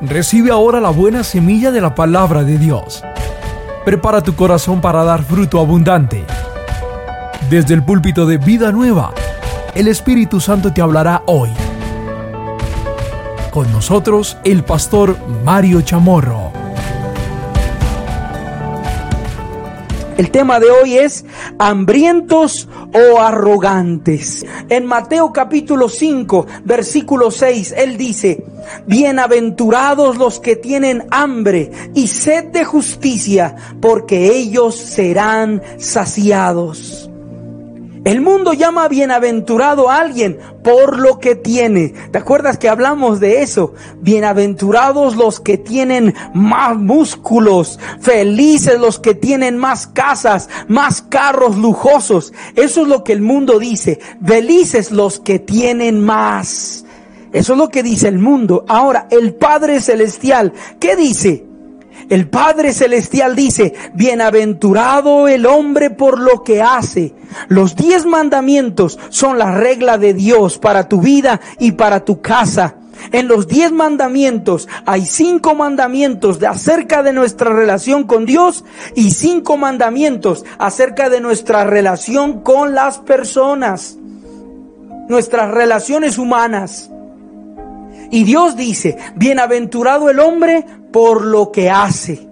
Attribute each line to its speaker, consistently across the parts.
Speaker 1: Recibe ahora la buena semilla de la palabra de Dios. Prepara tu corazón para dar fruto abundante. Desde el púlpito de Vida Nueva, el Espíritu Santo te hablará hoy. Con nosotros, el pastor Mario Chamorro.
Speaker 2: El tema de hoy es hambrientos o arrogantes. En Mateo capítulo 5, versículo 6, él dice, Bienaventurados los que tienen hambre y sed de justicia, porque ellos serán saciados. El mundo llama bienaventurado a alguien por lo que tiene. ¿Te acuerdas que hablamos de eso? Bienaventurados los que tienen más músculos, felices los que tienen más casas, más carros lujosos. Eso es lo que el mundo dice. Felices los que tienen más. Eso es lo que dice el mundo. Ahora, el Padre Celestial, ¿qué dice? El Padre Celestial dice, bienaventurado el hombre por lo que hace. Los diez mandamientos son la regla de Dios para tu vida y para tu casa. En los diez mandamientos hay cinco mandamientos de acerca de nuestra relación con Dios y cinco mandamientos acerca de nuestra relación con las personas, nuestras relaciones humanas. Y Dios dice, bienaventurado el hombre por lo que hace.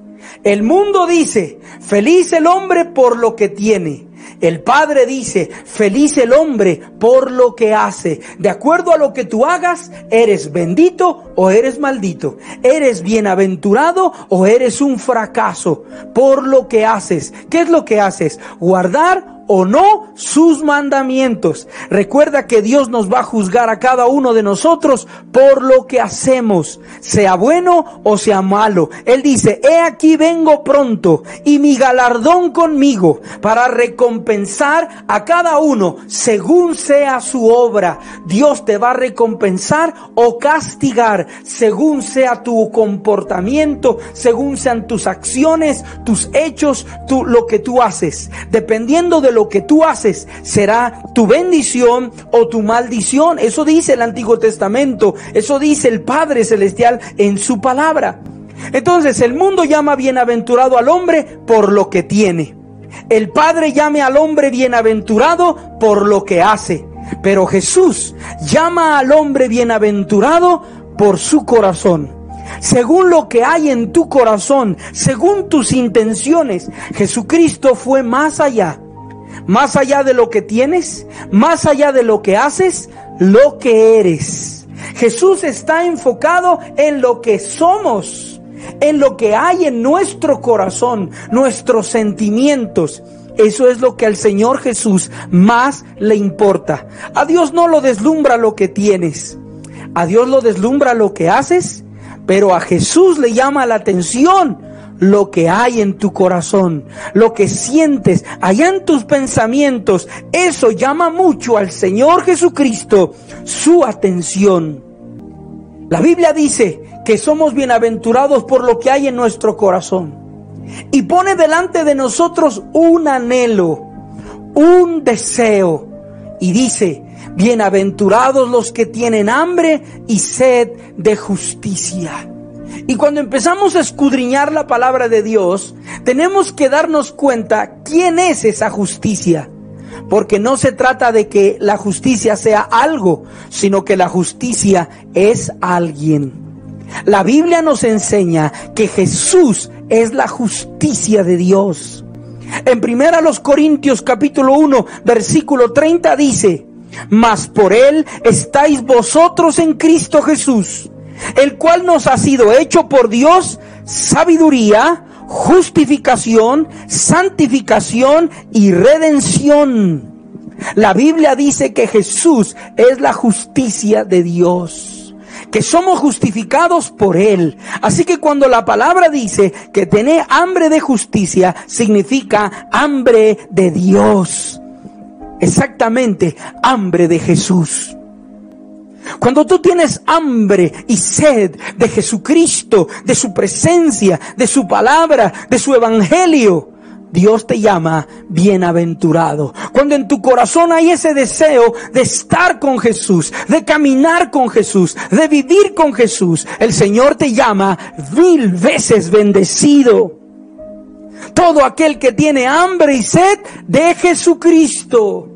Speaker 2: El mundo dice, feliz el hombre por lo que tiene. El Padre dice, feliz el hombre por lo que hace. De acuerdo a lo que tú hagas, eres bendito o eres maldito. Eres bienaventurado o eres un fracaso por lo que haces. ¿Qué es lo que haces? Guardar o no sus mandamientos. Recuerda que Dios nos va a juzgar a cada uno de nosotros por lo que hacemos, sea bueno o sea malo. Él dice, he aquí vengo pronto y mi galardón conmigo para recompensar a cada uno según sea su obra. Dios te va a recompensar o castigar según sea tu comportamiento, según sean tus acciones, tus hechos, lo que tú haces. Dependiendo de lo que tú haces será tu bendición o tu maldición. Eso dice el Antiguo Testamento, eso dice el Padre Celestial en su palabra. Entonces el mundo llama bienaventurado al hombre por lo que tiene. El Padre llame al hombre bienaventurado por lo que hace. Pero Jesús llama al hombre bienaventurado por su corazón según lo que hay en tu corazón, según tus intenciones. Jesucristo fue más allá más allá de lo que tienes, más allá de lo que haces, lo que eres. Jesús está enfocado en lo que somos, en lo que hay en nuestro corazón, nuestros sentimientos. Eso es lo que al Señor Jesús más le importa. A Dios no lo deslumbra lo que tienes. A Dios lo deslumbra lo que haces, pero a Jesús le llama la atención lo que hay en tu corazón, lo que sientes allá en tus pensamientos. Eso llama mucho al Señor Jesucristo su atención. La Biblia dice que somos bienaventurados por lo que hay en nuestro corazón. Y pone delante de nosotros un anhelo, un deseo. Y dice, bienaventurados los que tienen hambre y sed de justicia y cuando empezamos a escudriñar la palabra de Dios, tenemos que darnos cuenta quién es esa justicia. Porque no se trata de que la justicia sea algo, sino que la justicia es alguien. La Biblia nos enseña que Jesús es la justicia de Dios. En primera los Corintios capítulo 1 versículo 30 dice, mas por él estáis vosotros en Cristo Jesús el cual nos ha sido hecho por Dios sabiduría, justificación, santificación y redención. La Biblia dice que Jesús es la justicia de Dios, que somos justificados por Él. Así que cuando la palabra dice que tener hambre de justicia, significa hambre de Dios. Exactamente, hambre de Jesús. Cuando tú tienes hambre y sed de Jesucristo, de su presencia, de su palabra, de su evangelio, Dios te llama bienaventurado. Cuando en tu corazón hay ese deseo de estar con Jesús, de caminar con Jesús, de vivir con Jesús, el Señor te llama mil veces bendecido. Todo aquel que tiene hambre y sed de Jesucristo.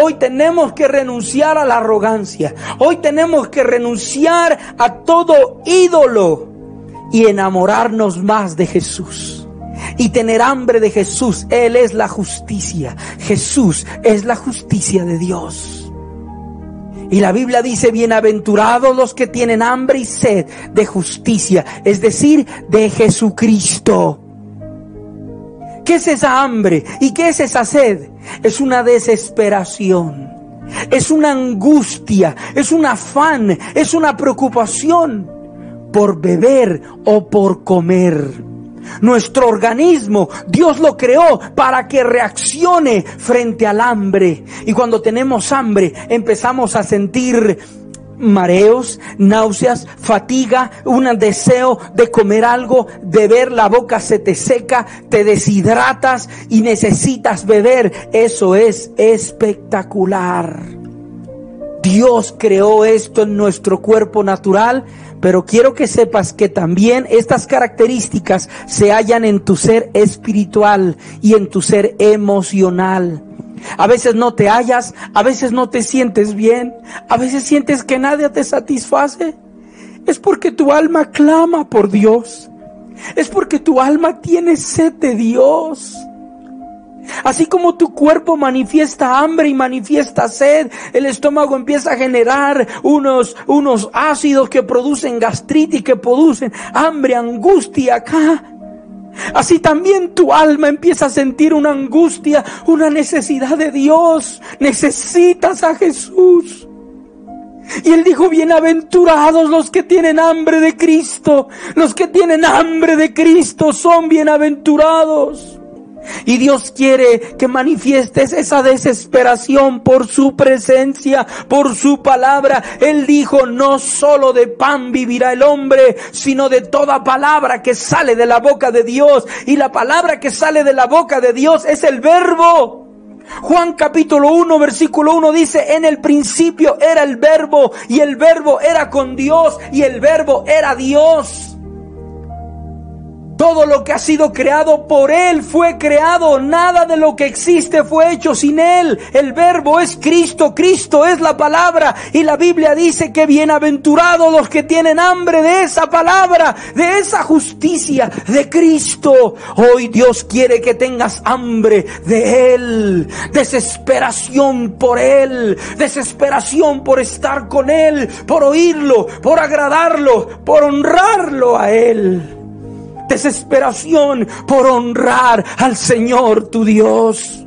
Speaker 2: Hoy tenemos que renunciar a la arrogancia. Hoy tenemos que renunciar a todo ídolo y enamorarnos más de Jesús. Y tener hambre de Jesús. Él es la justicia. Jesús es la justicia de Dios. Y la Biblia dice, bienaventurados los que tienen hambre y sed de justicia, es decir, de Jesucristo. ¿Qué es esa hambre? ¿Y qué es esa sed? Es una desesperación. Es una angustia, es un afán, es una preocupación por beber o por comer. Nuestro organismo, Dios lo creó para que reaccione frente al hambre. Y cuando tenemos hambre, empezamos a sentir mareos, náuseas, fatiga, un deseo de comer algo, beber, la boca se te seca, te deshidratas y necesitas beber. Eso es espectacular. Dios creó esto en nuestro cuerpo natural, pero quiero que sepas que también estas características se hallan en tu ser espiritual y en tu ser emocional. A veces no te hallas, a veces no te sientes bien, a veces sientes que nadie te satisface. Es porque tu alma clama por Dios. Es porque tu alma tiene sed de Dios. Así como tu cuerpo manifiesta hambre y manifiesta sed, el estómago empieza a generar unos, unos ácidos que producen gastritis, que producen hambre, angustia acá. Así también tu alma empieza a sentir una angustia, una necesidad de Dios. Necesitas a Jesús. Y él dijo, bienaventurados los que tienen hambre de Cristo. Los que tienen hambre de Cristo son bienaventurados. Y Dios quiere que manifiestes esa desesperación por su presencia, por su palabra. Él dijo, no solo de pan vivirá el hombre, sino de toda palabra que sale de la boca de Dios. Y la palabra que sale de la boca de Dios es el verbo. Juan capítulo 1 versículo 1 dice, en el principio era el verbo y el verbo era con Dios y el verbo era Dios. Todo lo que ha sido creado por Él fue creado. Nada de lo que existe fue hecho sin Él. El verbo es Cristo. Cristo es la palabra. Y la Biblia dice que bienaventurados los que tienen hambre de esa palabra, de esa justicia de Cristo. Hoy Dios quiere que tengas hambre de Él. Desesperación por Él. Desesperación por estar con Él. Por oírlo. Por agradarlo. Por honrarlo a Él desesperación por honrar al Señor tu Dios.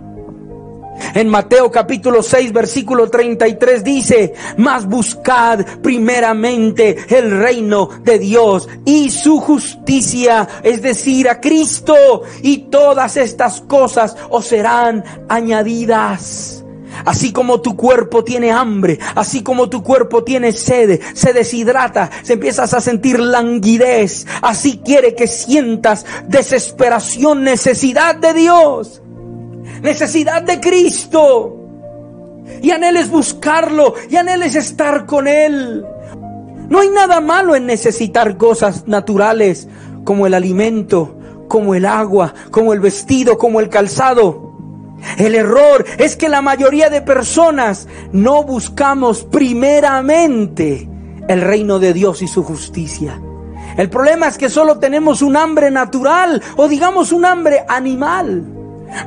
Speaker 2: En Mateo capítulo 6 versículo 33 dice, mas buscad primeramente el reino de Dios y su justicia, es decir, a Cristo, y todas estas cosas os serán añadidas. Así como tu cuerpo tiene hambre, así como tu cuerpo tiene sed, se deshidrata, se empiezas a sentir languidez, así quiere que sientas desesperación, necesidad de Dios, necesidad de Cristo. Y anheles buscarlo, y anheles estar con Él. No hay nada malo en necesitar cosas naturales como el alimento, como el agua, como el vestido, como el calzado. El error es que la mayoría de personas no buscamos primeramente el reino de Dios y su justicia. El problema es que solo tenemos un hambre natural o digamos un hambre animal.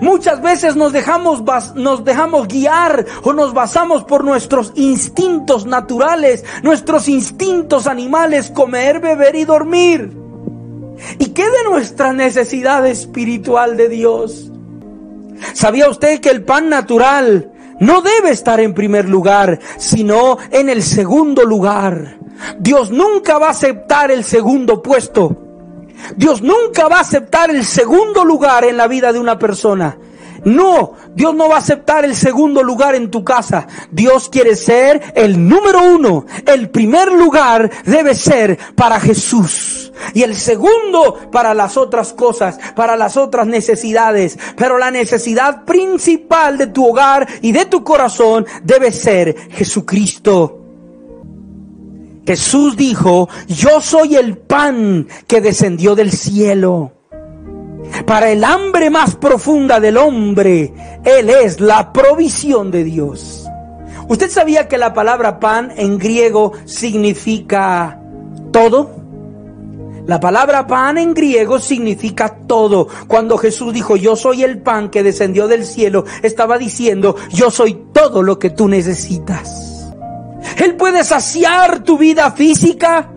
Speaker 2: Muchas veces nos dejamos, nos dejamos guiar o nos basamos por nuestros instintos naturales, nuestros instintos animales, comer, beber y dormir. ¿Y qué de nuestra necesidad espiritual de Dios? ¿Sabía usted que el pan natural no debe estar en primer lugar, sino en el segundo lugar? Dios nunca va a aceptar el segundo puesto. Dios nunca va a aceptar el segundo lugar en la vida de una persona. No, Dios no va a aceptar el segundo lugar en tu casa. Dios quiere ser el número uno. El primer lugar debe ser para Jesús. Y el segundo para las otras cosas, para las otras necesidades. Pero la necesidad principal de tu hogar y de tu corazón debe ser Jesucristo. Jesús dijo, yo soy el pan que descendió del cielo. Para el hambre más profunda del hombre, Él es la provisión de Dios. ¿Usted sabía que la palabra pan en griego significa todo? La palabra pan en griego significa todo. Cuando Jesús dijo, yo soy el pan que descendió del cielo, estaba diciendo, yo soy todo lo que tú necesitas. Él puede saciar tu vida física.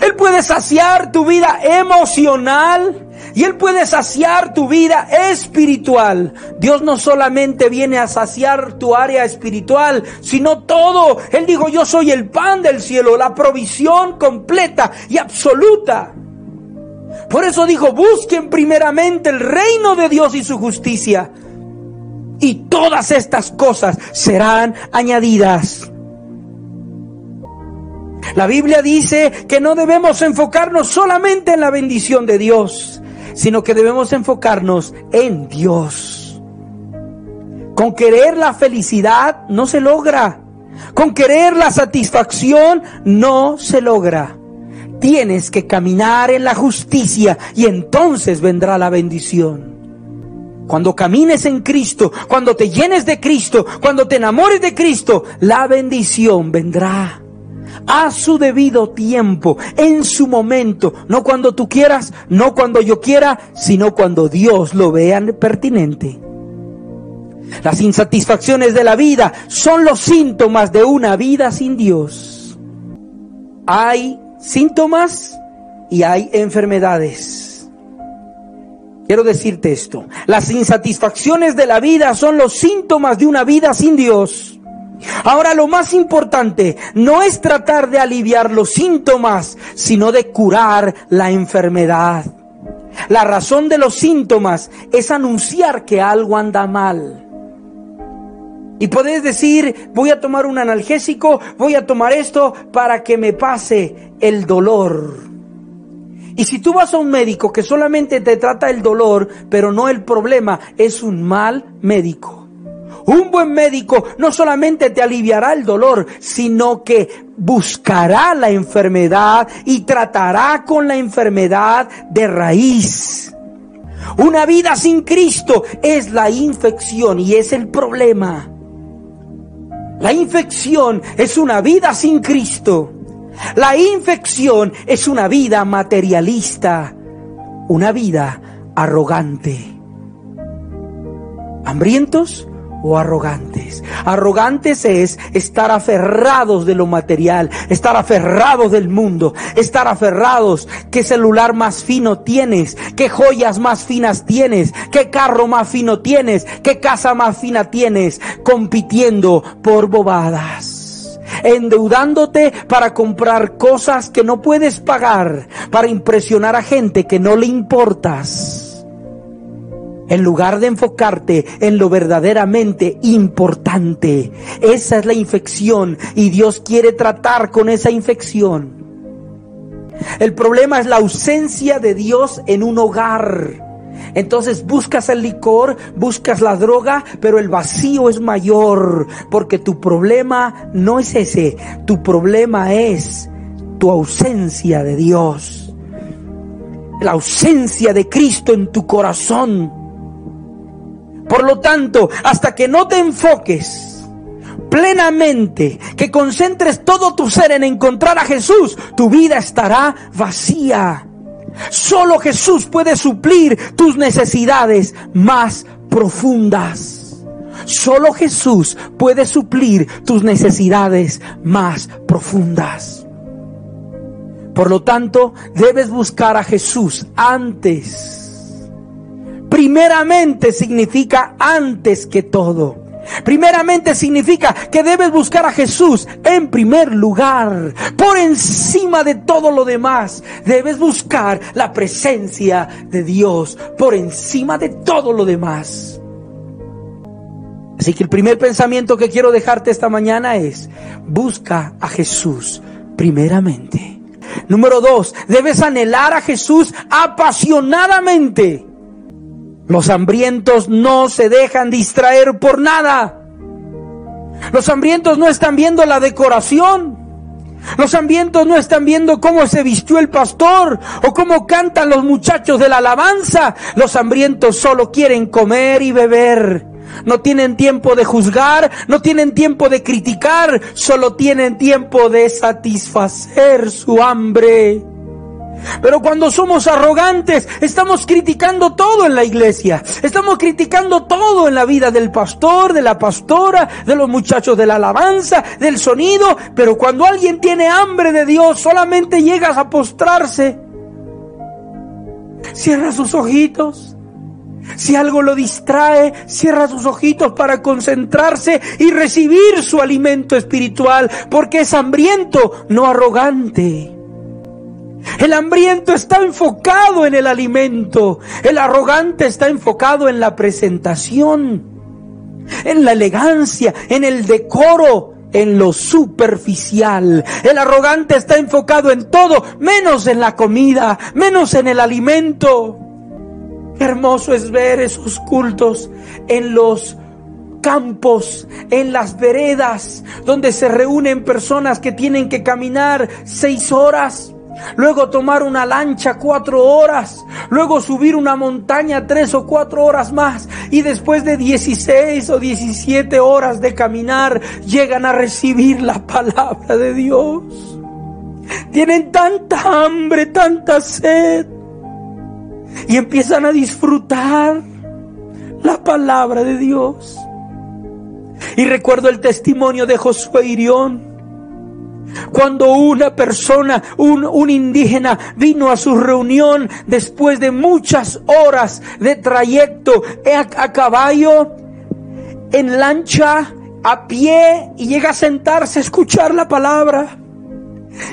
Speaker 2: Él puede saciar tu vida emocional. Y Él puede saciar tu vida espiritual. Dios no solamente viene a saciar tu área espiritual, sino todo. Él dijo, yo soy el pan del cielo, la provisión completa y absoluta. Por eso dijo, busquen primeramente el reino de Dios y su justicia. Y todas estas cosas serán añadidas. La Biblia dice que no debemos enfocarnos solamente en la bendición de Dios, sino que debemos enfocarnos en Dios. Con querer la felicidad no se logra. Con querer la satisfacción no se logra. Tienes que caminar en la justicia y entonces vendrá la bendición. Cuando camines en Cristo, cuando te llenes de Cristo, cuando te enamores de Cristo, la bendición vendrá a su debido tiempo, en su momento, no cuando tú quieras, no cuando yo quiera, sino cuando Dios lo vea pertinente. Las insatisfacciones de la vida son los síntomas de una vida sin Dios. Hay síntomas y hay enfermedades. Quiero decirte esto. Las insatisfacciones de la vida son los síntomas de una vida sin Dios. Ahora lo más importante no es tratar de aliviar los síntomas, sino de curar la enfermedad. La razón de los síntomas es anunciar que algo anda mal. Y puedes decir, voy a tomar un analgésico, voy a tomar esto para que me pase el dolor. Y si tú vas a un médico que solamente te trata el dolor, pero no el problema, es un mal médico. Un buen médico no solamente te aliviará el dolor, sino que buscará la enfermedad y tratará con la enfermedad de raíz. Una vida sin Cristo es la infección y es el problema. La infección es una vida sin Cristo. La infección es una vida materialista, una vida arrogante. ¿Hambrientos? O arrogantes. Arrogantes es estar aferrados de lo material, estar aferrados del mundo, estar aferrados qué celular más fino tienes, qué joyas más finas tienes, qué carro más fino tienes, qué casa más fina tienes, compitiendo por bobadas endeudándote para comprar cosas que no puedes pagar, para impresionar a gente que no le importas en lugar de enfocarte en lo verdaderamente importante. Esa es la infección y Dios quiere tratar con esa infección. El problema es la ausencia de Dios en un hogar. Entonces buscas el licor, buscas la droga, pero el vacío es mayor, porque tu problema no es ese, tu problema es tu ausencia de Dios, la ausencia de Cristo en tu corazón. Por lo tanto, hasta que no te enfoques plenamente, que concentres todo tu ser en encontrar a Jesús, tu vida estará vacía. Solo Jesús puede suplir tus necesidades más profundas. Solo Jesús puede suplir tus necesidades más profundas. Por lo tanto, debes buscar a Jesús antes Primeramente significa antes que todo. Primeramente significa que debes buscar a Jesús en primer lugar, por encima de todo lo demás. Debes buscar la presencia de Dios por encima de todo lo demás. Así que el primer pensamiento que quiero dejarte esta mañana es, busca a Jesús primeramente. Número dos, debes anhelar a Jesús apasionadamente. Los hambrientos no se dejan distraer por nada. Los hambrientos no están viendo la decoración. Los hambrientos no están viendo cómo se vistió el pastor o cómo cantan los muchachos de la alabanza. Los hambrientos solo quieren comer y beber. No tienen tiempo de juzgar, no tienen tiempo de criticar, solo tienen tiempo de satisfacer su hambre. Pero cuando somos arrogantes, estamos criticando todo en la iglesia. Estamos criticando todo en la vida del pastor, de la pastora, de los muchachos de la alabanza, del sonido. Pero cuando alguien tiene hambre de Dios, solamente llegas a postrarse. Cierra sus ojitos. Si algo lo distrae, cierra sus ojitos para concentrarse y recibir su alimento espiritual, porque es hambriento, no arrogante. El hambriento está enfocado en el alimento. El arrogante está enfocado en la presentación, en la elegancia, en el decoro, en lo superficial. El arrogante está enfocado en todo, menos en la comida, menos en el alimento. hermoso es ver esos cultos en los campos, en las veredas, donde se reúnen personas que tienen que caminar seis horas luego tomar una lancha cuatro horas, luego subir una montaña tres o cuatro horas más y después de 16 o 17 horas de caminar llegan a recibir la palabra de Dios. Tienen tanta hambre, tanta sed y empiezan a disfrutar la palabra de Dios. Y recuerdo el testimonio de Josué Irión cuando una persona, un, indígena, vino a su reunión después de muchas horas de trayecto a, a caballo, en lancha, a pie, y llega a sentarse a escuchar la palabra.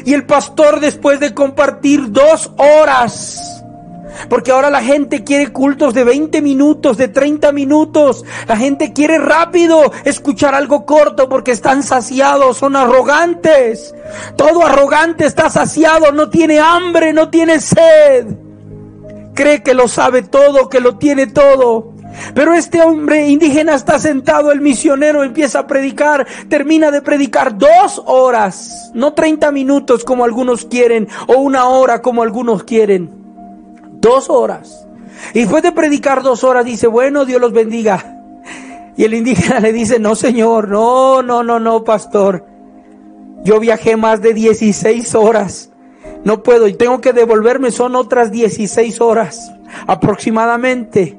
Speaker 2: Y el pastor, después de compartir dos horas, porque ahora la gente quiere cultos de 20 minutos, de 30 minutos. La gente quiere rápido escuchar algo corto porque están saciados, son arrogantes. Todo arrogante está saciado, no tiene hambre, no tiene sed. Cree que lo sabe todo, que lo tiene todo. Pero este hombre indígena está sentado, el misionero empieza a predicar, termina de predicar dos horas, no 30 minutos como algunos quieren, o una hora como algunos quieren dos horas. Y después de predicar dos horas dice, bueno, Dios los bendiga. Y el indígena le dice, no señor, no, no, no, no, pastor. Yo viajé más de 16 horas. No puedo y tengo que devolverme, son otras 16 horas aproximadamente.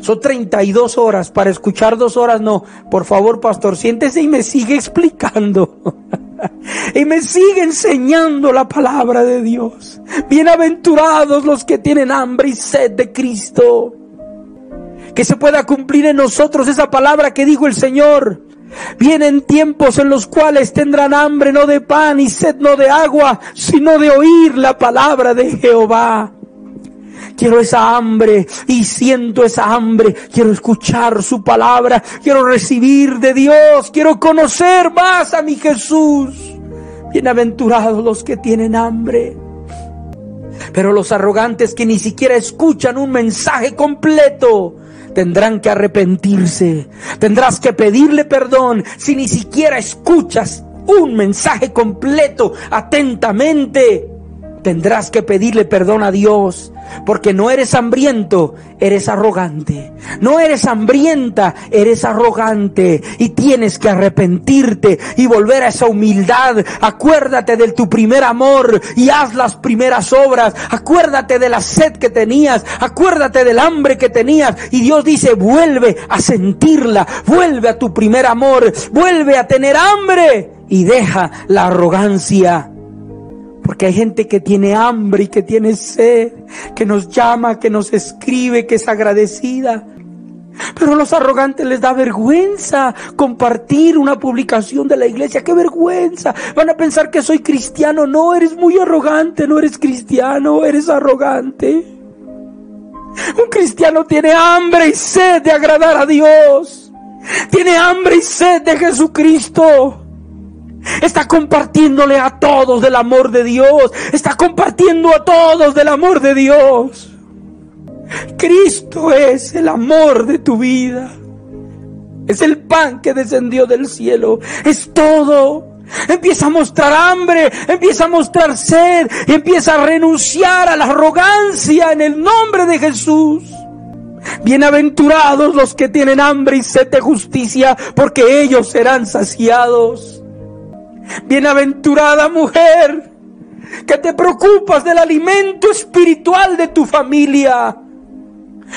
Speaker 2: Son 32 horas. Para escuchar dos horas, no. Por favor, pastor, siéntese y me sigue explicando. y me sigue enseñando la palabra de Dios. Bienaventurados los que tienen hambre y sed de Cristo. Que se pueda cumplir en nosotros esa palabra que dijo el Señor. Vienen tiempos en los cuales tendrán hambre no de pan y sed no de agua, sino de oír la palabra de Jehová. Quiero esa hambre y siento esa hambre. Quiero escuchar su palabra. Quiero recibir de Dios. Quiero conocer más a mi Jesús. Bienaventurados los que tienen hambre. Pero los arrogantes que ni siquiera escuchan un mensaje completo tendrán que arrepentirse. Tendrás que pedirle perdón si ni siquiera escuchas un mensaje completo atentamente. Tendrás que pedirle perdón a Dios, porque no eres hambriento, eres arrogante. No eres hambrienta, eres arrogante. Y tienes que arrepentirte y volver a esa humildad. Acuérdate de tu primer amor y haz las primeras obras. Acuérdate de la sed que tenías. Acuérdate del hambre que tenías. Y Dios dice, vuelve a sentirla. Vuelve a tu primer amor. Vuelve a tener hambre. Y deja la arrogancia. Porque hay gente que tiene hambre y que tiene sed, que nos llama, que nos escribe, que es agradecida. Pero a los arrogantes les da vergüenza compartir una publicación de la iglesia. ¡Qué vergüenza! Van a pensar que soy cristiano. No, eres muy arrogante, no eres cristiano, eres arrogante. Un cristiano tiene hambre y sed de agradar a Dios. Tiene hambre y sed de Jesucristo. Está compartiéndole a todos del amor de Dios. Está compartiendo a todos del amor de Dios. Cristo es el amor de tu vida. Es el pan que descendió del cielo. Es todo. Empieza a mostrar hambre, empieza a mostrar sed, y empieza a renunciar a la arrogancia en el nombre de Jesús. Bienaventurados los que tienen hambre y sed de justicia, porque ellos serán saciados. Bienaventurada mujer, que te preocupas del alimento espiritual de tu familia.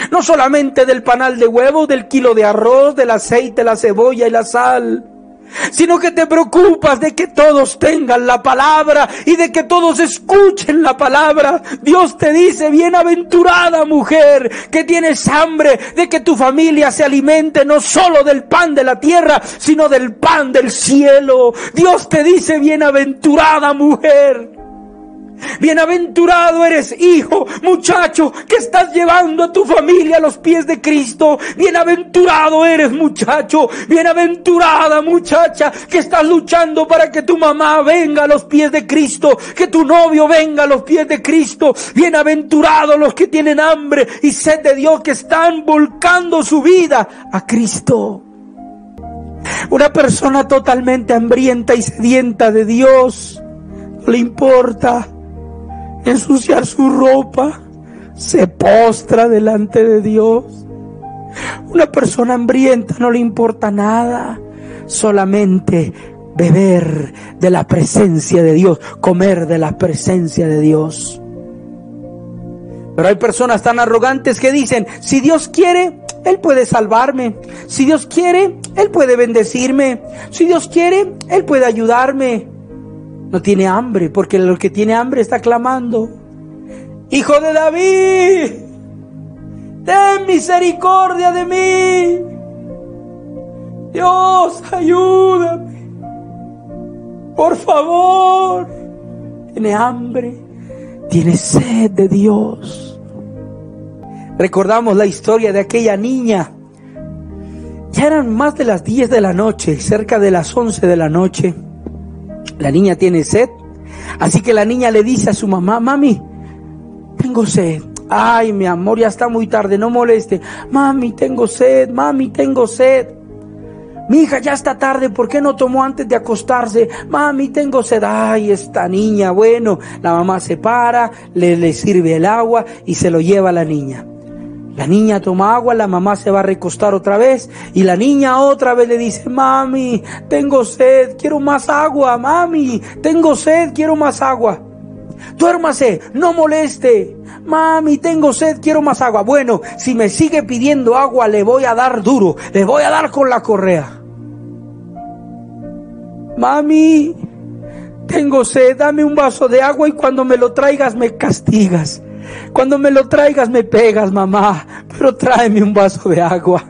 Speaker 2: No solamente del panal de huevo, del kilo de arroz, del aceite, la cebolla y la sal sino que te preocupas de que todos tengan la palabra y de que todos escuchen la palabra. Dios te dice, bienaventurada mujer, que tienes hambre de que tu familia se alimente no solo del pan de la tierra, sino del pan del cielo. Dios te dice, bienaventurada mujer. Bienaventurado eres hijo, muchacho, que estás llevando a tu familia a los pies de Cristo. Bienaventurado eres muchacho, bienaventurada muchacha, que estás luchando para que tu mamá venga a los pies de Cristo, que tu novio venga a los pies de Cristo. Bienaventurados los que tienen hambre y sed de Dios, que están volcando su vida a Cristo. Una persona totalmente hambrienta y sedienta de Dios, no le importa ensuciar su ropa, se postra delante de Dios. Una persona hambrienta no le importa nada, solamente beber de la presencia de Dios, comer de la presencia de Dios. Pero hay personas tan arrogantes que dicen, si Dios quiere, Él puede salvarme. Si Dios quiere, Él puede bendecirme. Si Dios quiere, Él puede ayudarme no tiene hambre, porque lo que tiene hambre está clamando, Hijo de David, ten misericordia de mí. Dios, ayúdame. Por favor. Tiene hambre, tiene sed de Dios. Recordamos la historia de aquella niña. Ya eran más de las 10 de la noche, cerca de las 11 de la noche. La niña tiene sed. Así que la niña le dice a su mamá, mami, tengo sed. Ay, mi amor, ya está muy tarde, no moleste. Mami, tengo sed, mami, tengo sed. Mi hija, ya está tarde, ¿por qué no tomó antes de acostarse? Mami, tengo sed. Ay, esta niña, bueno, la mamá se para, le, le sirve el agua y se lo lleva a la niña. La niña toma agua, la mamá se va a recostar otra vez y la niña otra vez le dice, mami, tengo sed, quiero más agua, mami, tengo sed, quiero más agua. Duérmase, no moleste. Mami, tengo sed, quiero más agua. Bueno, si me sigue pidiendo agua, le voy a dar duro, le voy a dar con la correa. Mami, tengo sed, dame un vaso de agua y cuando me lo traigas me castigas. Cuando me lo traigas me pegas, mamá, pero tráeme un vaso de agua.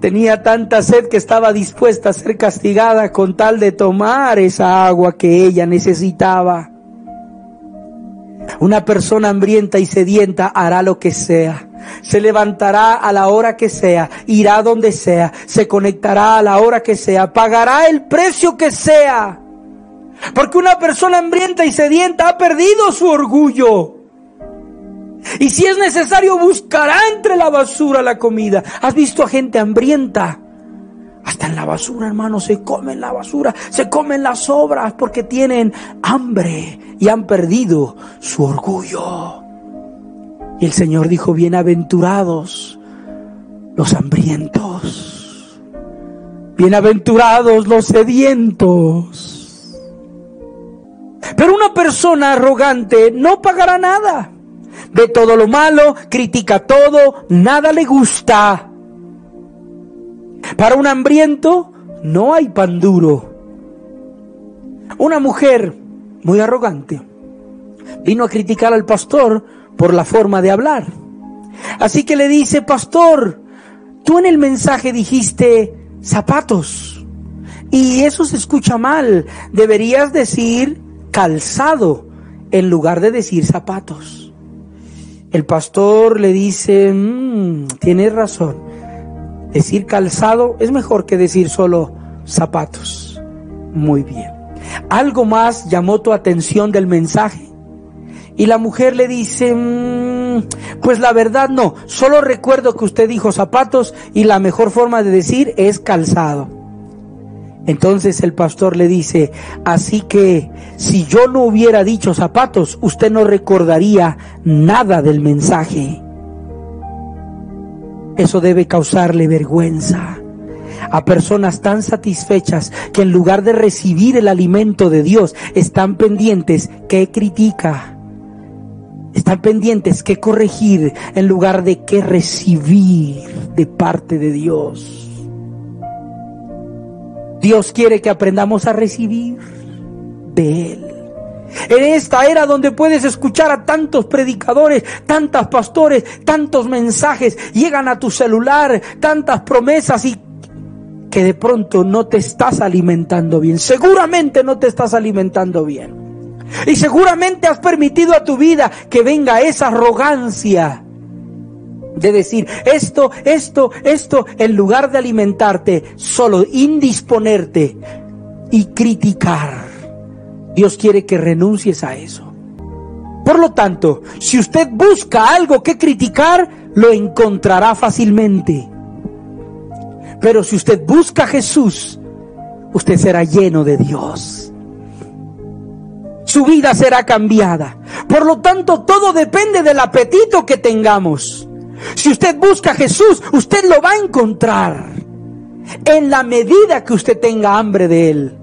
Speaker 2: Tenía tanta sed que estaba dispuesta a ser castigada con tal de tomar esa agua que ella necesitaba. Una persona hambrienta y sedienta hará lo que sea. Se levantará a la hora que sea, irá donde sea, se conectará a la hora que sea, pagará el precio que sea. Porque una persona hambrienta y sedienta ha perdido su orgullo. Y si es necesario, buscará entre la basura la comida. ¿Has visto a gente hambrienta? Hasta en la basura, hermano, se comen la basura, se comen las obras porque tienen hambre y han perdido su orgullo. Y el Señor dijo, bienaventurados los hambrientos, bienaventurados los sedientos. Pero una persona arrogante no pagará nada ve todo lo malo, critica todo, nada le gusta. Para un hambriento no hay pan duro. Una mujer muy arrogante vino a criticar al pastor por la forma de hablar. Así que le dice, pastor, tú en el mensaje dijiste zapatos. Y eso se escucha mal. Deberías decir calzado en lugar de decir zapatos. El pastor le dice, mmm, tienes razón, decir calzado es mejor que decir solo zapatos. Muy bien. ¿Algo más llamó tu atención del mensaje? Y la mujer le dice, mm, pues la verdad no, solo recuerdo que usted dijo zapatos y la mejor forma de decir es calzado. Entonces el pastor le dice, así que si yo no hubiera dicho zapatos, usted no recordaría nada del mensaje. Eso debe causarle vergüenza a personas tan satisfechas que en lugar de recibir el alimento de Dios están pendientes que critica están pendientes que corregir en lugar de que recibir de parte de Dios. Dios quiere que aprendamos a recibir de Él. En esta era donde puedes escuchar a tantos predicadores, tantos pastores, tantos mensajes, llegan a tu celular, tantas promesas y que de pronto no te estás alimentando bien. Seguramente no te estás alimentando bien. Y seguramente has permitido a tu vida que venga esa arrogancia de decir esto, esto, esto, en lugar de alimentarte, solo indisponerte y criticar. Dios quiere que renuncies a eso. Por lo tanto, si usted busca algo que criticar, lo encontrará fácilmente. Pero si usted busca a Jesús, usted será lleno de Dios su vida será cambiada. Por lo tanto, todo depende del apetito que tengamos. Si usted busca a Jesús, usted lo va a encontrar en la medida que usted tenga hambre de Él.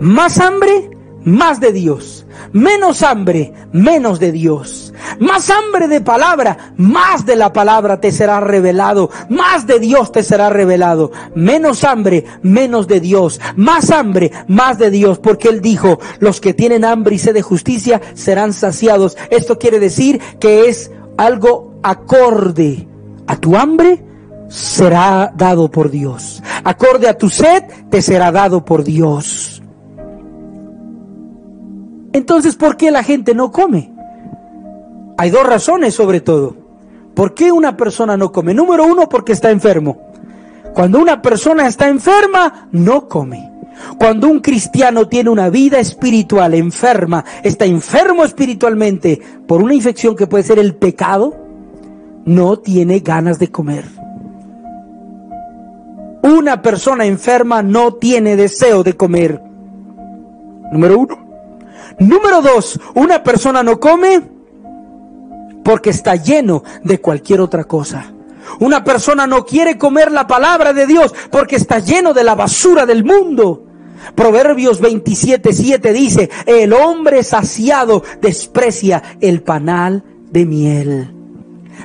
Speaker 2: Más hambre, más de Dios. Menos hambre, menos de Dios. Más hambre de palabra, más de la palabra te será revelado. Más de Dios te será revelado. Menos hambre, menos de Dios. Más hambre, más de Dios. Porque Él dijo, los que tienen hambre y sed de justicia serán saciados. Esto quiere decir que es algo acorde a tu hambre será dado por Dios. Acorde a tu sed te será dado por Dios. Entonces, ¿por qué la gente no come? Hay dos razones sobre todo. ¿Por qué una persona no come? Número uno, porque está enfermo. Cuando una persona está enferma, no come. Cuando un cristiano tiene una vida espiritual enferma, está enfermo espiritualmente por una infección que puede ser el pecado, no tiene ganas de comer. Una persona enferma no tiene deseo de comer. Número uno. Número dos, una persona no come porque está lleno de cualquier otra cosa. Una persona no quiere comer la palabra de Dios porque está lleno de la basura del mundo. Proverbios 27, 7 dice, el hombre saciado desprecia el panal de miel.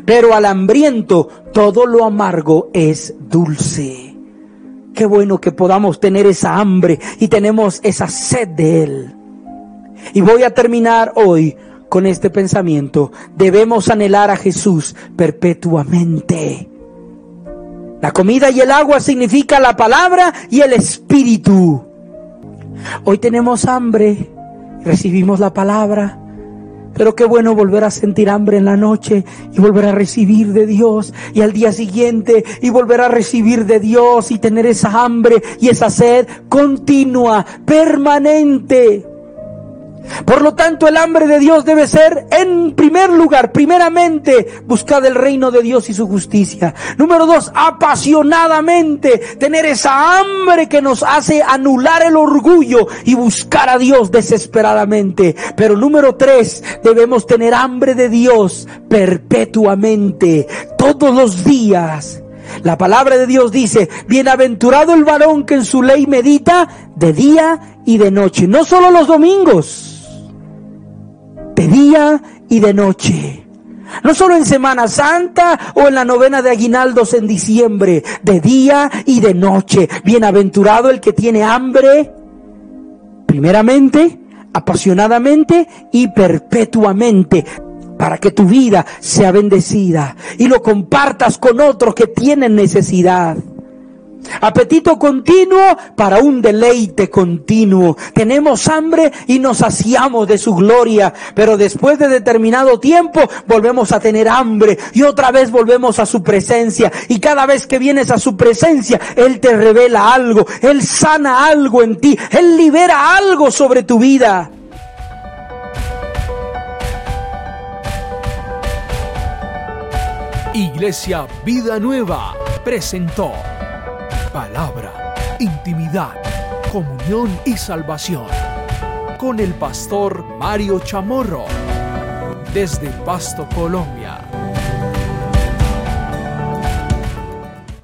Speaker 2: Pero al hambriento todo lo amargo es dulce. Qué bueno que podamos tener esa hambre y tenemos esa sed de Él. Y voy a terminar hoy con este pensamiento. Debemos anhelar a Jesús perpetuamente. La comida y el agua significa la palabra y el espíritu. Hoy tenemos hambre, recibimos la palabra, pero qué bueno volver a sentir hambre en la noche y volver a recibir de Dios y al día siguiente y volver a recibir de Dios y tener esa hambre y esa sed continua, permanente. Por lo tanto, el hambre de Dios debe ser, en primer lugar, primeramente, buscar el reino de Dios y su justicia. Número dos, apasionadamente, tener esa hambre que nos hace anular el orgullo y buscar a Dios desesperadamente. Pero número tres, debemos tener hambre de Dios perpetuamente, todos los días. La palabra de Dios dice, bienaventurado el varón que en su ley medita de día y de noche, no solo los domingos de día y de noche. No solo en Semana Santa o en la novena de aguinaldos en diciembre, de día y de noche. Bienaventurado el que tiene hambre, primeramente, apasionadamente y perpetuamente, para que tu vida sea bendecida y lo compartas con otros que tienen necesidad. Apetito continuo para un deleite continuo. Tenemos hambre y nos saciamos de su gloria, pero después de determinado tiempo volvemos a tener hambre y otra vez volvemos a su presencia. Y cada vez que vienes a su presencia, Él te revela algo, Él sana algo en ti, Él libera algo sobre tu vida.
Speaker 1: Iglesia Vida Nueva presentó palabra, intimidad, comunión y salvación. Con el pastor Mario Chamorro, desde Pasto, Colombia.